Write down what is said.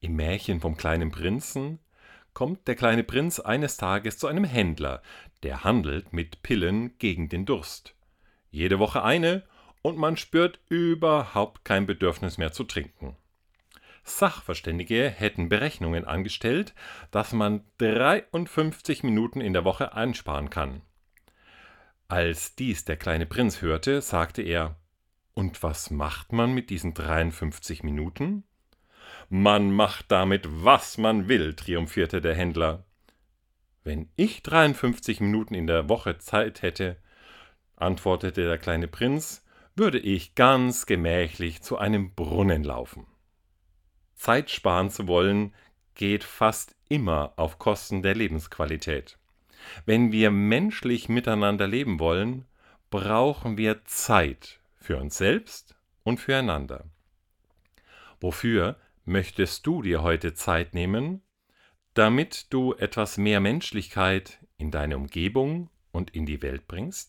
Im Märchen vom kleinen Prinzen kommt der kleine Prinz eines Tages zu einem Händler, der handelt mit Pillen gegen den Durst. Jede Woche eine, und man spürt überhaupt kein Bedürfnis mehr zu trinken. Sachverständige hätten Berechnungen angestellt, dass man 53 Minuten in der Woche einsparen kann. Als dies der kleine Prinz hörte, sagte er Und was macht man mit diesen 53 Minuten? Man macht damit, was man will, triumphierte der Händler. Wenn ich 53 Minuten in der Woche Zeit hätte, antwortete der kleine Prinz, würde ich ganz gemächlich zu einem Brunnen laufen. Zeit sparen zu wollen, geht fast immer auf Kosten der Lebensqualität. Wenn wir menschlich miteinander leben wollen, brauchen wir Zeit für uns selbst und füreinander. Wofür möchtest du dir heute Zeit nehmen, damit du etwas mehr Menschlichkeit in deine Umgebung und in die Welt bringst?